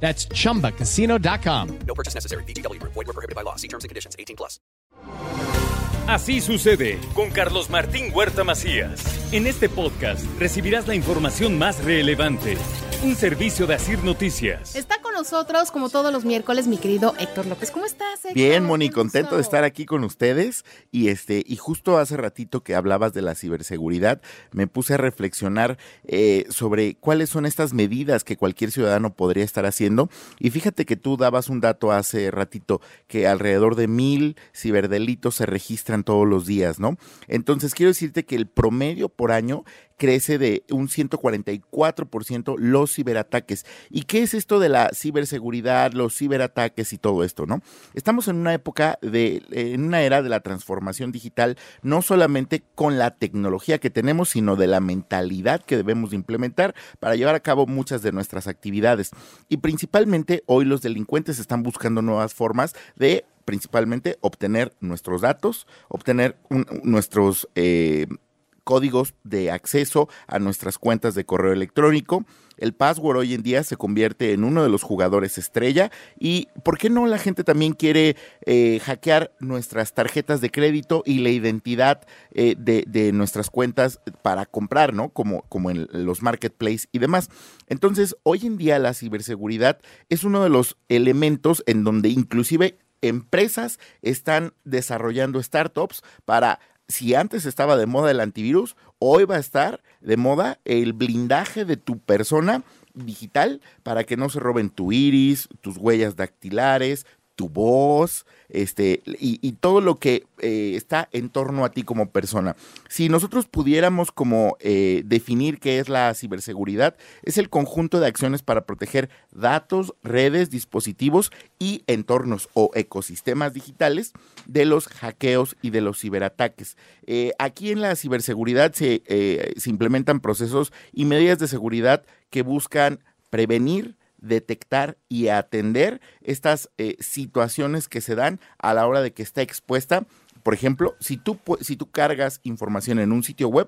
That's chumbacasino.com. No purchase necessary. BGW. Void were prohibited by law. See terms and conditions. 18 plus. Así sucede con Carlos Martín Huerta Macías. En este podcast recibirás la información más relevante. Un servicio de Asir Noticias. Está con nosotros, como todos los miércoles, mi querido Héctor López. ¿Cómo estás, Héctor? Bien, Moni, contento de estar aquí con ustedes. Y este, y justo hace ratito que hablabas de la ciberseguridad, me puse a reflexionar eh, sobre cuáles son estas medidas que cualquier ciudadano podría estar haciendo. Y fíjate que tú dabas un dato hace ratito que alrededor de mil ciberdelitos se registran todos los días, ¿no? Entonces quiero decirte que el promedio por año crece de un 144% los ciberataques. ¿Y qué es esto de la ciberseguridad, los ciberataques y todo esto, no? Estamos en una época de, en una era de la transformación digital, no solamente con la tecnología que tenemos, sino de la mentalidad que debemos de implementar para llevar a cabo muchas de nuestras actividades. Y principalmente hoy los delincuentes están buscando nuevas formas de principalmente obtener nuestros datos, obtener nuestros eh, códigos de acceso a nuestras cuentas de correo electrónico. El password hoy en día se convierte en uno de los jugadores estrella y ¿por qué no la gente también quiere eh, hackear nuestras tarjetas de crédito y la identidad eh, de, de nuestras cuentas para comprar, ¿no? Como, como en los marketplaces y demás. Entonces, hoy en día la ciberseguridad es uno de los elementos en donde inclusive empresas están desarrollando startups para si antes estaba de moda el antivirus, hoy va a estar de moda el blindaje de tu persona digital para que no se roben tu iris, tus huellas dactilares, tu voz, este, y, todo lo que eh, está en torno a ti como persona. Si nosotros pudiéramos como eh, definir qué es la ciberseguridad, es el conjunto de acciones para proteger datos, redes, dispositivos y entornos o ecosistemas digitales de los hackeos y de los ciberataques. Eh, aquí en la ciberseguridad se, se implementan procesos y medidas de seguridad que buscan prevenir, detectar y atender estas eh, situaciones que se dan a la hora de que está expuesta. Por ejemplo, si tú, si tú cargas información en un sitio web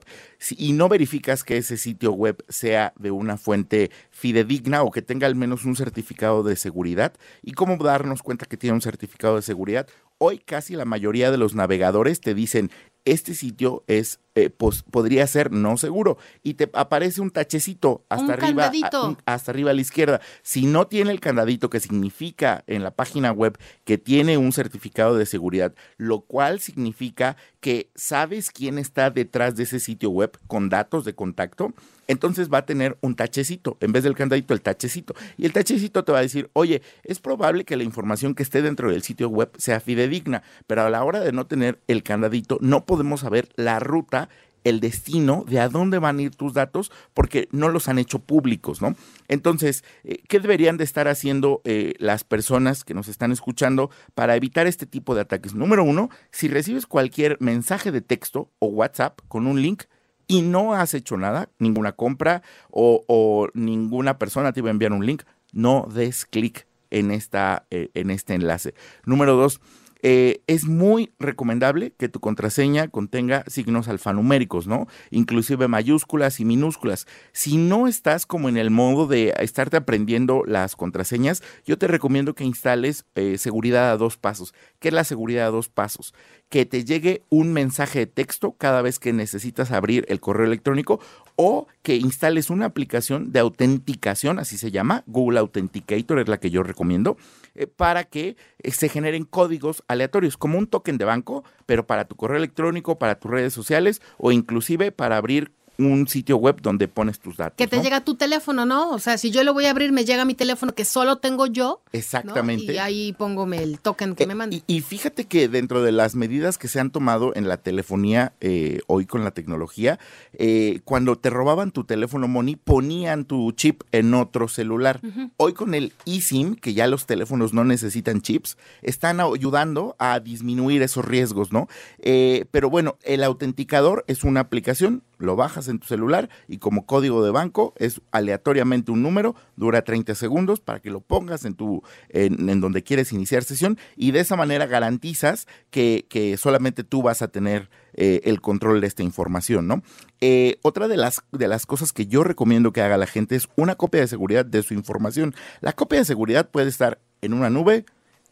y no verificas que ese sitio web sea de una fuente fidedigna o que tenga al menos un certificado de seguridad, ¿y cómo darnos cuenta que tiene un certificado de seguridad? Hoy casi la mayoría de los navegadores te dicen, este sitio es, eh, pos- podría ser no seguro y te aparece un tachecito hasta Un arriba, a- candadito. un- hasta arriba a la izquierda. Si no tiene el candadito que significa en la página web que tiene un certificado de seguridad, lo cual significa que sabes quién está detrás de ese sitio web con datos de contacto, entonces va a tener un tachecito, en vez del candadito, el tachecito. Y el tachecito te va a decir, oye, es probable que la información que esté dentro del sitio web sea fidedigna, pero a la hora de no tener el candadito, no podemos saber la ruta el destino de a dónde van a ir tus datos porque no los han hecho públicos, ¿no? Entonces, eh, ¿qué deberían de estar haciendo eh, las personas que nos están escuchando para evitar este tipo de ataques? Número uno, si recibes cualquier mensaje de texto o WhatsApp con un link y no has hecho nada, ninguna compra o, ninguna persona te va a enviar un link, no des clic en, eh, en este enlace. Número dos, eh, es muy recomendable que tu contraseña contenga signos alfanuméricos, ¿no? Inclusive mayúsculas y minúsculas. Si no estás como en el modo de estarte aprendiendo las contraseñas, yo te recomiendo que instales eh, seguridad a dos pasos. ¿Qué es la seguridad a dos pasos? Que te llegue un mensaje de texto cada vez que necesitas abrir el correo electrónico o que instales una aplicación de autenticación, así se llama, Google Authenticator es la que yo recomiendo, eh, para que se generen códigos aleatorios, como un token de banco, pero para tu correo electrónico, para tus redes sociales o inclusive para abrir un sitio web donde pones tus datos. Que te ¿no? llega tu teléfono, ¿no? O sea, si yo lo voy a abrir, me llega mi teléfono que solo tengo yo. ¿no? Exactamente. Y ahí pongo el token que Eh, me manda. Y, y fíjate que dentro de las medidas que se han tomado en la telefonía eh, hoy con la tecnología, eh, cuando te robaban tu teléfono Money, ponían tu chip en otro celular. Hoy con el eSIM, que ya los teléfonos no necesitan chips, están ayudando a disminuir esos riesgos, ¿no? Eh, pero bueno, el autenticador es una aplicación, lo bajas en tu celular y como código de banco es aleatoriamente un número, dura 30 segundos para que lo pongas en tu en, donde quieres iniciar sesión y de esa manera garantizas que, que solamente tú vas a tener eh, el control de esta información, ¿no? Eh, otra de las, de las cosas que yo recomiendo que haga la gente es una copia de seguridad de su información. La copia de seguridad puede estar en una nube,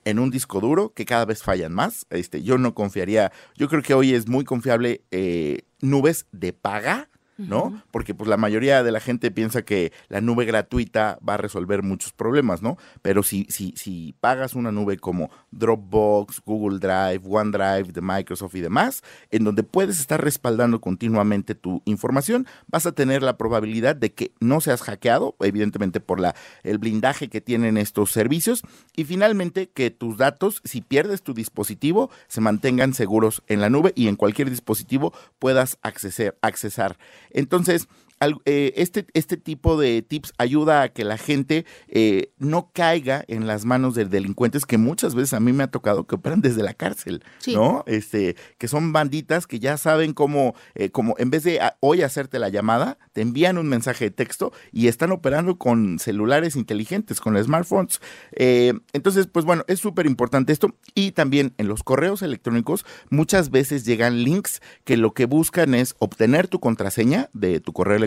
en un disco duro, que cada vez fallan más. Este, yo no confiaría, yo creo que hoy es muy confiable eh, nubes de paga. ¿No? Porque pues la mayoría de la gente piensa que la nube gratuita va a resolver muchos problemas, ¿no? Pero si, si, si pagas una nube como Dropbox, Google Drive, OneDrive de Microsoft y demás, en donde puedes estar respaldando continuamente tu información, vas a tener la probabilidad de que no seas hackeado, evidentemente por la, el blindaje que tienen estos servicios, y finalmente que tus datos, si pierdes tu dispositivo, se mantengan seguros en la nube y en cualquier dispositivo puedas accesar. accesar. Entonces, este, este tipo de tips ayuda a que la gente eh, no caiga en las manos de delincuentes que muchas veces a mí me ha tocado que operan desde la cárcel, Sí. ¿no? Este, que son banditas que ya saben cómo, eh, como en vez de a- hoy hacerte la llamada, te envían un mensaje de texto y están operando con celulares inteligentes, con smartphones. Eh, entonces, pues bueno, es súper importante esto. Y también en los correos electrónicos muchas veces llegan links que lo que buscan es obtener tu contraseña de tu correo electrónico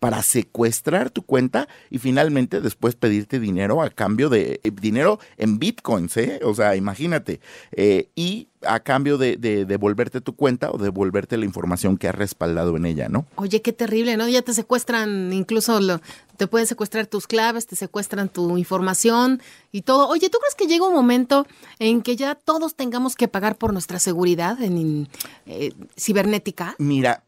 para secuestrar tu cuenta y finalmente después pedirte dinero a cambio de eh, dinero en bitcoins, ¿eh? O sea, imagínate. Eh, y a cambio de, de devolverte tu cuenta o devolverte la información que has respaldado en ella, ¿no? Oye, qué terrible, ¿no? Ya te secuestran, incluso lo- te pueden secuestrar tus claves, te secuestran tu información y todo. Oye, ¿tú crees que llega un momento en que ya todos tengamos que pagar por nuestra seguridad en eh, cibernética? Mira,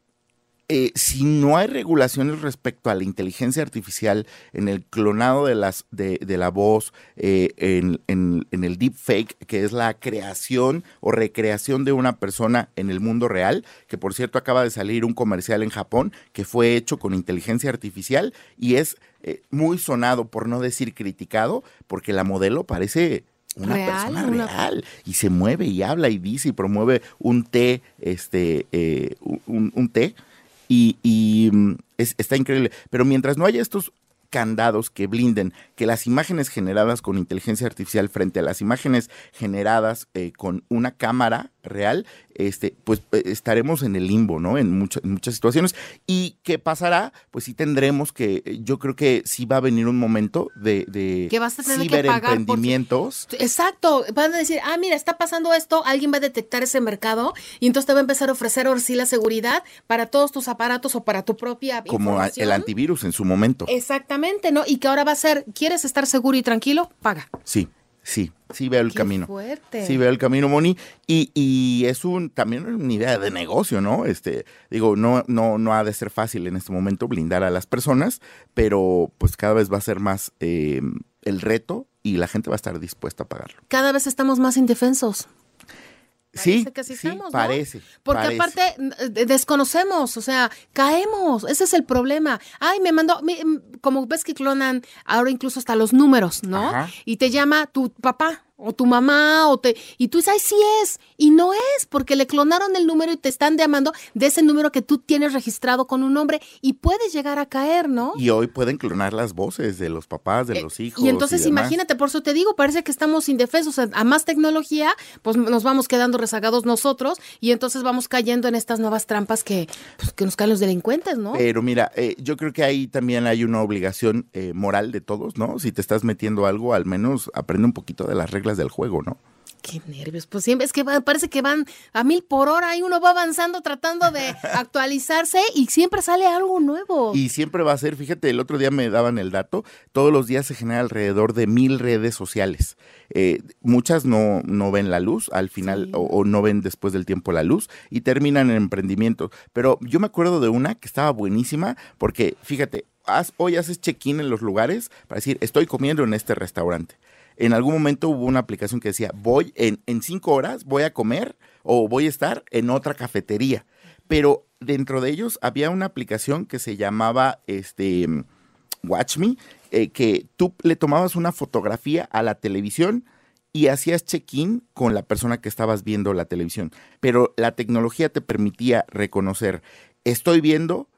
eh, si no hay regulaciones respecto a la inteligencia artificial en el clonado de, las, de, de la voz, eh, en, en- en el deepfake, que es la creación o recreación de una persona en el mundo real, que por cierto acaba de salir un comercial en Japón que fue hecho con inteligencia artificial y es eh, muy sonado, por no decir criticado, porque la modelo parece una Real, persona una- real y se mueve y habla y dice y promueve un té, este, eh, un, un té y, y, mm, es- está increíble. Pero mientras no haya estos candados que blinden que las imágenes generadas con inteligencia artificial frente a las imágenes generadas eh, con una cámara real, este, pues eh, estaremos en el limbo, ¿no? En, muchas en muchas situaciones. ¿Y qué pasará? Pues sí tendremos que, eh, yo creo que sí va a venir un momento de, de Que vas a tener que pagar por-. Exacto, van a decir, ah, mira, está pasando esto, alguien va a detectar ese mercado y entonces te va a empezar a ofrecer ahora sí la seguridad para todos tus aparatos o para tu propia como el antivirus en su momento. Exactamente, ¿no? Y que ahora va a ser, ¿quieres estar seguro y tranquilo? Paga. Sí, sí, sí veo el Qué camino. fuerte. Sí veo el camino, Moni. Y, y es un también una idea de negocio, ¿no? Este, digo, no, no, no ha de ser fácil en este momento blindar a las personas, pero pues cada vez va a ser más eh, el reto y la gente va a estar dispuesta a pagarlo. Cada vez estamos más indefensos. Sí, Parece que así sí, estamos, ¿no? parece. Porque parece. aparte desconocemos, o sea, caemos, ese es el problema. Ay, me mandó, mm, como ves que clonan ahora incluso hasta los números, ¿no? Ajá. Y te llama tu papá o tu mamá o te y tú dices, "Ay, sí es." Y no es, porque le clonaron el número y te están llamando de ese número que tú tienes registrado con un nombre y puedes llegar a caer, ¿no? Y hoy pueden clonar las voces de los papás, de Eh, los hijos. Y entonces imagínate, por eso te digo, parece que estamos indefensos. A más tecnología, pues nos vamos quedando rezagados nosotros y entonces vamos cayendo en estas nuevas trampas que, pues, que nos caen los delincuentes, ¿no? Pero mira, eh, yo creo que ahí también hay una obligación eh, moral de todos, ¿no? Si te estás metiendo algo, al menos aprende un poquito de las reglas del juego, ¿no? Qué nervios. Pues siempre es que parece que van a mil por hora y uno va avanzando tratando de actualizarse y siempre sale algo nuevo. Y siempre va a ser, fíjate, el otro día me daban el dato, todos los días se genera alrededor de mil redes sociales. Eh, muchas no, no ven la luz al final Sí. o, o no ven después del tiempo la luz y terminan en emprendimientos. Pero yo me acuerdo de una que estaba buenísima porque, fíjate, haz- hoy haces check-in en los lugares para decir, estoy comiendo en este restaurante. En algún momento hubo una aplicación que decía, voy en, cinco horas, voy a comer o voy a estar en otra cafetería. Pero dentro de ellos había una aplicación que se llamaba este, Watch Me, eh, que tú le tomabas una fotografía a la televisión y hacías check-in con la persona que estabas viendo la televisión. Pero la tecnología te permitía reconocer, estoy viendo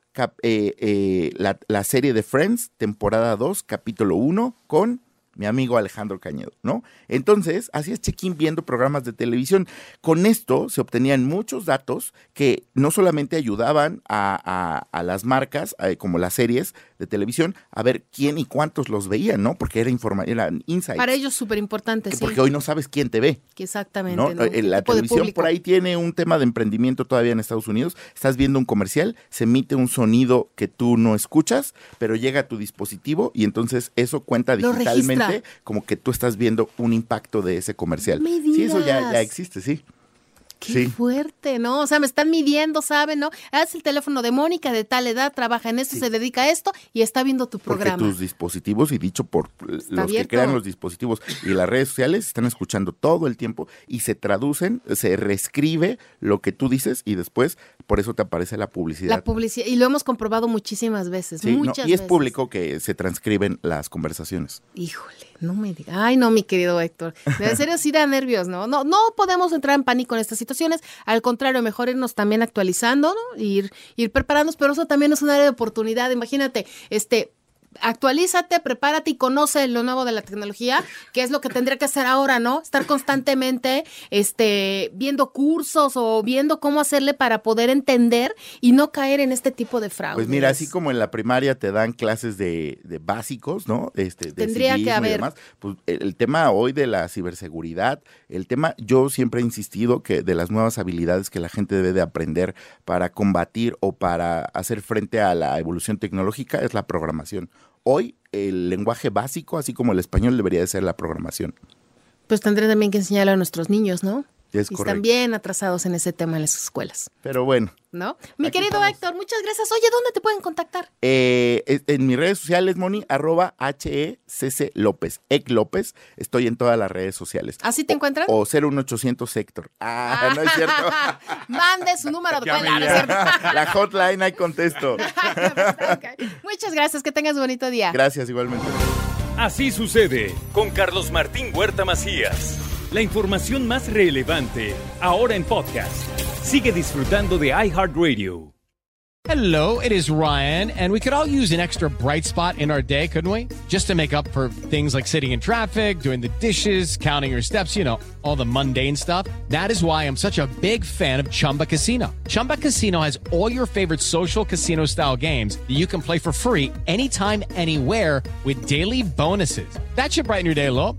eh, eh, la, la serie de Friends, temporada 2, capítulo 1, con mi amigo Alejandro Cañedo, ¿no? Entonces, hacías check-in viendo programas de televisión. Con esto se obtenían muchos datos que no solamente ayudaban a, las marcas, eh, como las series de televisión, a ver quién y cuántos los veían, ¿no? Porque era informa eran insights. Para ellos súper importante, sí. porque hoy no sabes quién te ve. Que exactamente. ¿no? ¿no? Eh, ¿Qué La televisión por ahí tiene un tema de emprendimiento todavía en Estados Unidos. Estás viendo un comercial, se emite un sonido que tú no escuchas, pero llega a tu dispositivo y entonces eso cuenta digitalmente como que tú estás viendo un impacto de ese comercial. Me Sí, eso ya, ya existe, sí. Qué Sí. fuerte, ¿no? O sea, me están midiendo, ¿saben? ¿No? Haz el teléfono de Mónica de tal edad, trabaja en esto, se dedica a esto y está viendo tu Porque programa. tus dispositivos, y dicho por los que crean los dispositivos y las redes sociales, están escuchando todo el tiempo y se traducen, se reescribe lo que tú dices y después por eso te aparece la publicidad. La publicidad, y lo hemos comprobado muchísimas veces, Sí, no, muchas y es veces. público que se transcriben las conversaciones. Híjole, no me digas. Ay, no, mi querido Héctor. En serio, sí da nervios, ¿no? No, no podemos entrar en pánico en estas situaciones. Al contrario, mejor irnos también actualizando, ¿no? Ir, ir preparándonos, pero eso también es un área de oportunidad. Imagínate, este. Actualízate, prepárate y conoce lo nuevo de la tecnología, que es lo que tendría que hacer ahora, ¿no? Estar constantemente este, viendo cursos o viendo cómo hacerle para poder entender y no caer en este tipo de fraudes. Pues mira, así como en la primaria te dan clases de, de básicos, ¿no? Este, de Tendría que civismo y haber. demás, pues el, el tema hoy de la ciberseguridad, el tema, yo siempre he insistido que de las nuevas habilidades que la gente debe de aprender para combatir o para hacer frente a la evolución tecnológica es la programación. Hoy el lenguaje básico, así como el español, debería de ser la programación. Pues tendré también que enseñarlo a nuestros niños, ¿no? Es y correcto. están bien atrasados en ese tema en las escuelas, Pero bueno, ¿no? Mi querido estamos. Héctor, muchas gracias. Oye, ¿dónde te pueden contactar? Eh, en mis redes sociales, Moni, arroba HECC López, Ec López, estoy en todas las redes sociales. ¿Así te encuentran? O 01800 Héctor. Ah, no es cierto. Mande su número de cuenta, ¿no es cierto? La hotline, ahí contesto. Muchas gracias, que tengas bonito día. Gracias, igualmente. Así sucede con Carlos Martín Huerta Macías. La información más relevante ahora en podcast. Sigue disfrutando de iHeartRadio. Hello, it is Ryan, and we could all use an extra bright spot in our day, couldn't we? Just to make up for things like sitting in traffic, doing the dishes, counting your steps, you know, all the mundane stuff. That is why I'm such a big fan of Chumba Casino. Chumba Casino has all your favorite social casino style games that you can play for free anytime, anywhere with daily bonuses. That should brighten your day a little.